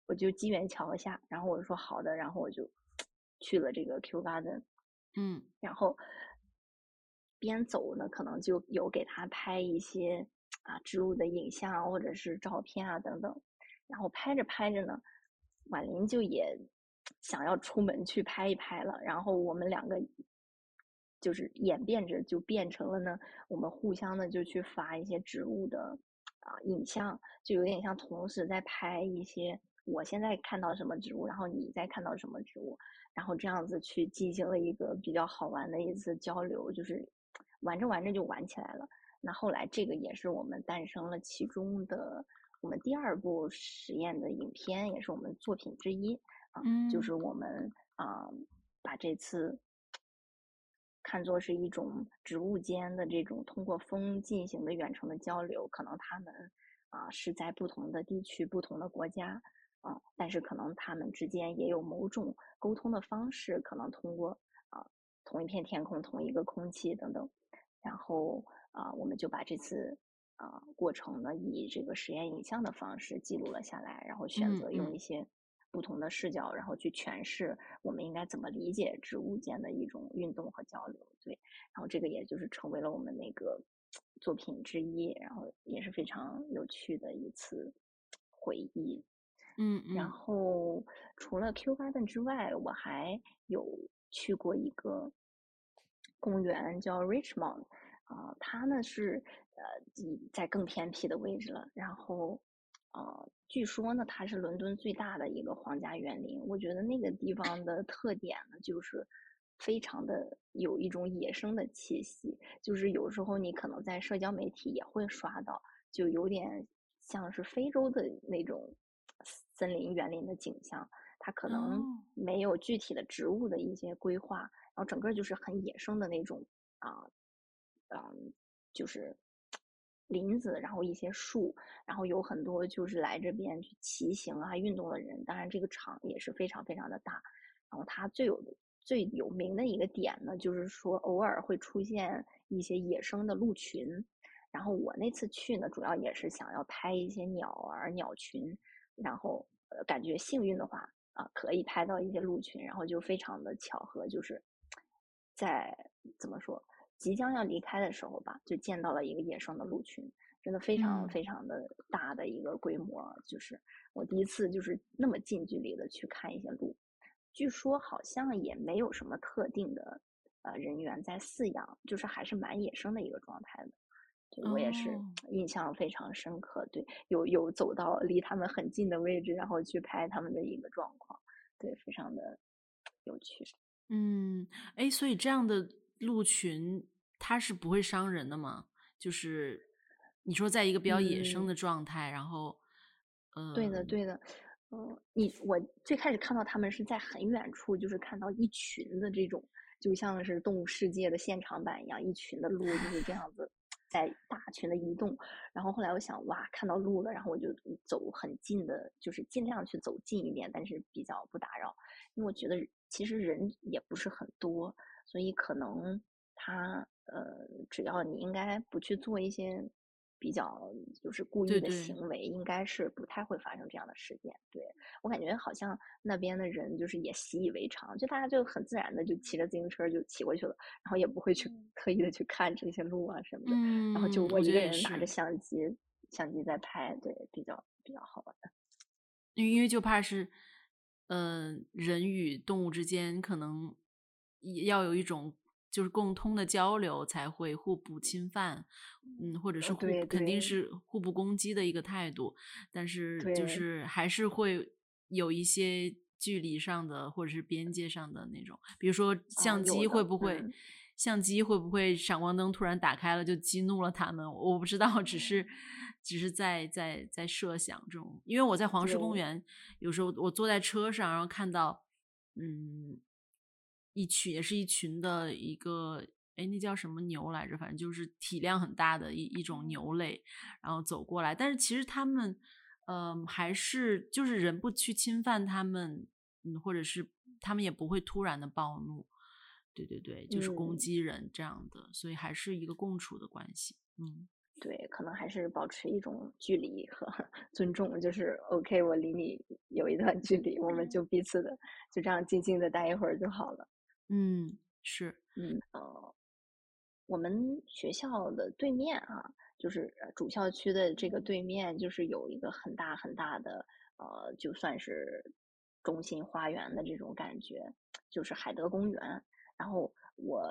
我就机缘巧合下，然后我说好的，然后我就 *tsk* 去了这个 Q Garden，嗯，然后边走呢，可能就有给他拍一些啊植物的影像或者是照片啊等等，然后拍着拍着呢，婉玲就也 *tsk* 想要出门去拍一拍了，然后我们两个就是演变着就变成了呢，我们互相的就去发一些植物的啊影像，就有点像同时在拍一些。我现在看到什么植物，然后你再看到什么植物，然后这样子去进行了一个比较好玩的一次交流，就是玩着玩着就玩起来了。那后来这个也是我们诞生了其中的我们第二部实验的影片，也是我们作品之一啊，就是我们啊把这次看作是一种植物间的这种通过风进行的远程的交流，可能他们啊是在不同的地区、不同的国家。啊，但是可能他们之间也有某种沟通的方式，可能通过啊同一片天空、同一个空气等等，然后啊我们就把这次啊过程呢以这个实验影像的方式记录了下来，然后选择用一些不同的视角，然后去诠释我们应该怎么理解植物间的一种运动和交流。对，然后这个也就是成为了我们那个作品之一，然后也是非常有趣的一次回忆。嗯，然后除了 Q Garden 之外，我还有去过一个公园叫 Richmond，啊，它呢是呃在更偏僻的位置了。然后呃，据说呢它是伦敦最大的一个皇家园林。我觉得那个地方的特点呢就是非常的有一种野生的气息，就是有时候你可能在社交媒体也会刷到，就有点像是非洲的那种。森林园林的景象，它可能没有具体的植物的一些规划，然后整个就是很野生的那种啊，嗯，就是林子，然后一些树，然后有很多就是来这边去骑行啊、运动的人。当然，这个场也是非常非常的大。然后它最有、最有名的一个点呢，就是说偶尔会出现一些野生的鹿群。然后我那次去呢，主要也是想要拍一些鸟儿、鸟群。然后，呃，感觉幸运的话，啊，可以拍到一些鹿群，然后就非常的巧合，就是在怎么说，即将要离开的时候吧，就见到了一个野生的鹿群，真的非常非常的大的一个规模，就是我第一次就是那么近距离的去看一些鹿，据说好像也没有什么特定的呃人员在饲养，就是还是蛮野生的一个状态的。我也是印象非常深刻，对，有有走到离他们很近的位置，然后去拍他们的一个状况，对，非常的有趣。嗯，哎，所以这样的鹿群它是不会伤人的吗？就是你说在一个比较野生的状态，然后，嗯，对的，对的，嗯，你我最开始看到他们是在很远处，就是看到一群的这种，就像是动物世界的现场版一样，一群的鹿就是这样子。在大群的移动，然后后来我想，哇，看到鹿了，然后我就走很近的，就是尽量去走近一点，但是比较不打扰，因为我觉得其实人也不是很多，所以可能他呃，只要你应该不去做一些。比较就是故意的行为，应该是不太会发生这样的事件。对我感觉好像那边的人就是也习以为常，就大家就很自然的就骑着自行车就骑过去了，然后也不会去特意的去看这些路啊什么的。然后就我一个人拿着相机，相机在拍，对，比较比较好玩。因为因为就怕是，嗯，人与动物之间可能要有一种就是共通的交流，才会互不侵犯，嗯，或者是互对肯定是互不攻击的一个态度。但是就是还是会有一些距离上的或者是边界上的那种，比如说相机会不会、嗯相机会不会闪光灯突然打开了就激怒了他们？我不知道，只是 *laughs* 只是在在在设想这种，因为我在黄石公园，有时候我坐在车上，然后看到嗯一群也是一群的一个。哎，那叫什么牛来着？反正就是体量很大的一一种牛类，然后走过来。但是其实他们，嗯、还是就是人不去侵犯他们，嗯，或者是他们也不会突然的暴怒。对对对，就是攻嗯击人这样的，所以还是一个共处的关系。嗯对，可能还是保持一种距离和尊重，就是 OK，我离你有一段距离，我们就彼此的就这样静静的待一会儿就好了。嗯，是，嗯，呃，我们学校的对面啊，就是呃主校区的这个对面，就是有一个很大很大的，呃，就算是中心花园的这种感觉，就是海德公园。然后我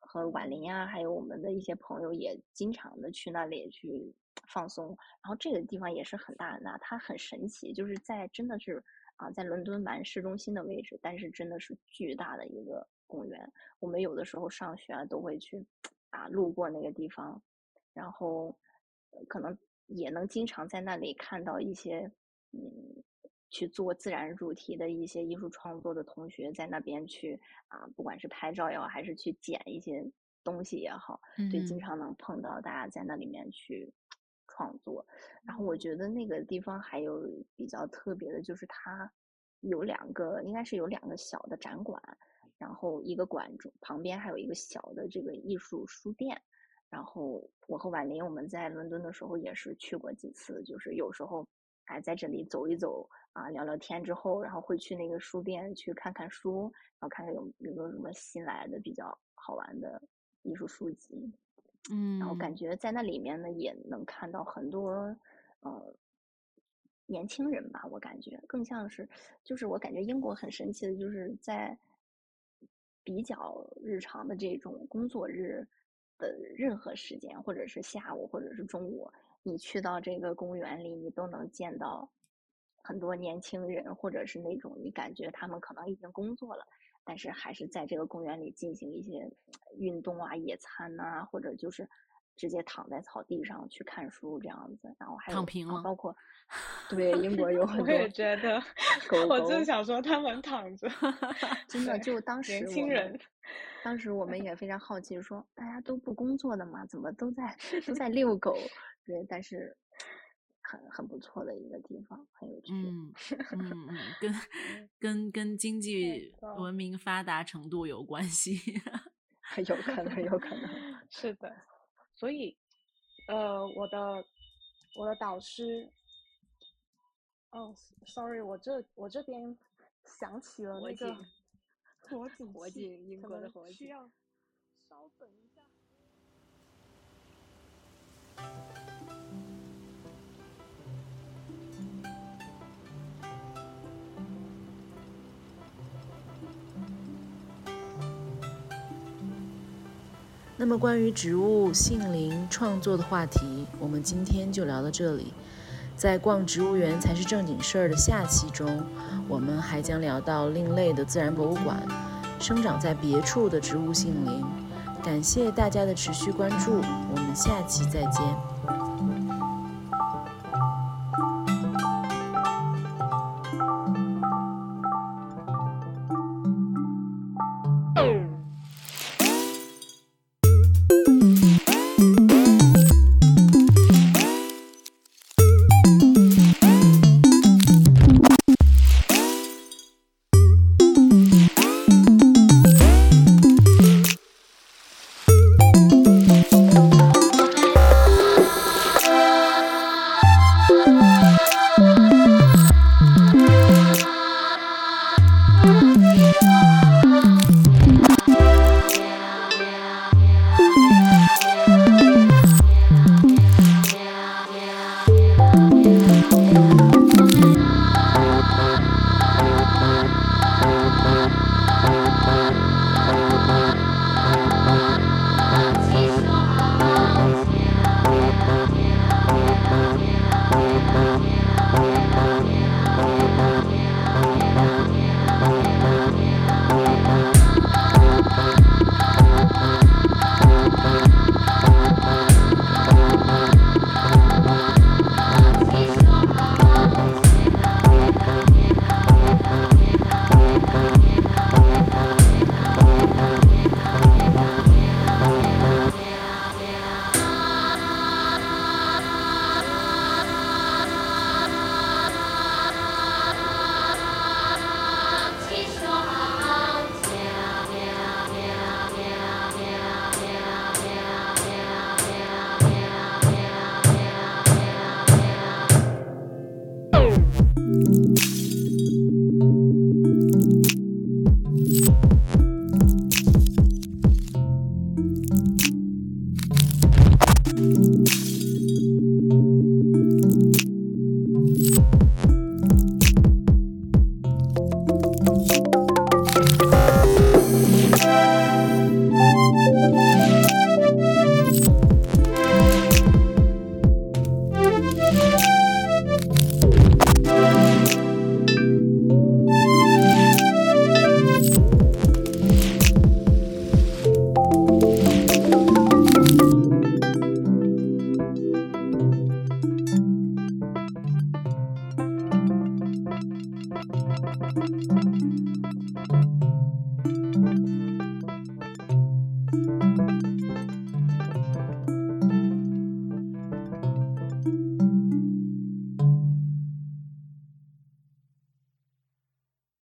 和婉玲啊，还有我们的一些朋友也经常的去那里去放松。然后这个地方也是很大很大，它很神奇，就是在真的是啊，在伦敦蛮市中心的位置，但是真的是巨大的一个公园。我们有的时候上学啊，都会去啊路过那个地方，然后呃可能也能经常在那里看到一些嗯去做自然主题的一些艺术创作的同学在那边去啊，不管是拍照也好，还是去捡一些东西也好，对，经嗯常能碰到大家在那里面去创作。然后我觉得那个地方还有比较特别的，就是它有两个，应该是有两个小的展馆，然后一个馆中旁边还有一个小的这个艺术书店。然后我和婉玲我们在伦敦的时候也是去过几次，就是有时候还在这里走一走啊，聊聊天之后，然后会去那个书店去看看书，然后看看有有没有什么新来的比较好玩的艺术书籍。嗯，然后感觉在那里面呢，也能看到很多呃年轻人吧，我感觉更像是，就是我感觉英国很神奇的，就是在比较日常的这种工作日的任何时间，或者是下午，或者是中午，你去到这个公园里，你都能见到很多年轻人，或者是那种你感觉他们可能已经工作了。但是还是在这个公园里进行一些运动啊、野餐呐、或者就是直接躺在草地上去看书这样子。然后还有躺平了啊包括对英国有 *laughs* 很多我多也觉得狗，我正狗想说他们躺着，*laughs* 真的就当时年轻人，当时我们也非常好奇，说大家都不工作的嘛，怎么都在都在遛狗？对，但是很很不错的一个地方，很有趣。嗯嗯嗯，跟跟跟经济文明发达程度有关系。*laughs* 有可能，有可能。是的，所以，呃，我的我的导师，哦，sorry，我这我这边想起了那个警火警火器警英国的火警需要稍等一下。那么，关于植物、性灵、创作的话题，我们今天就聊到这里。在逛植物园才是正经事儿的下期中，我们还将聊到另类的自然博物馆，生长在别处的植物性灵。感谢大家的持续关注，我们下期再见。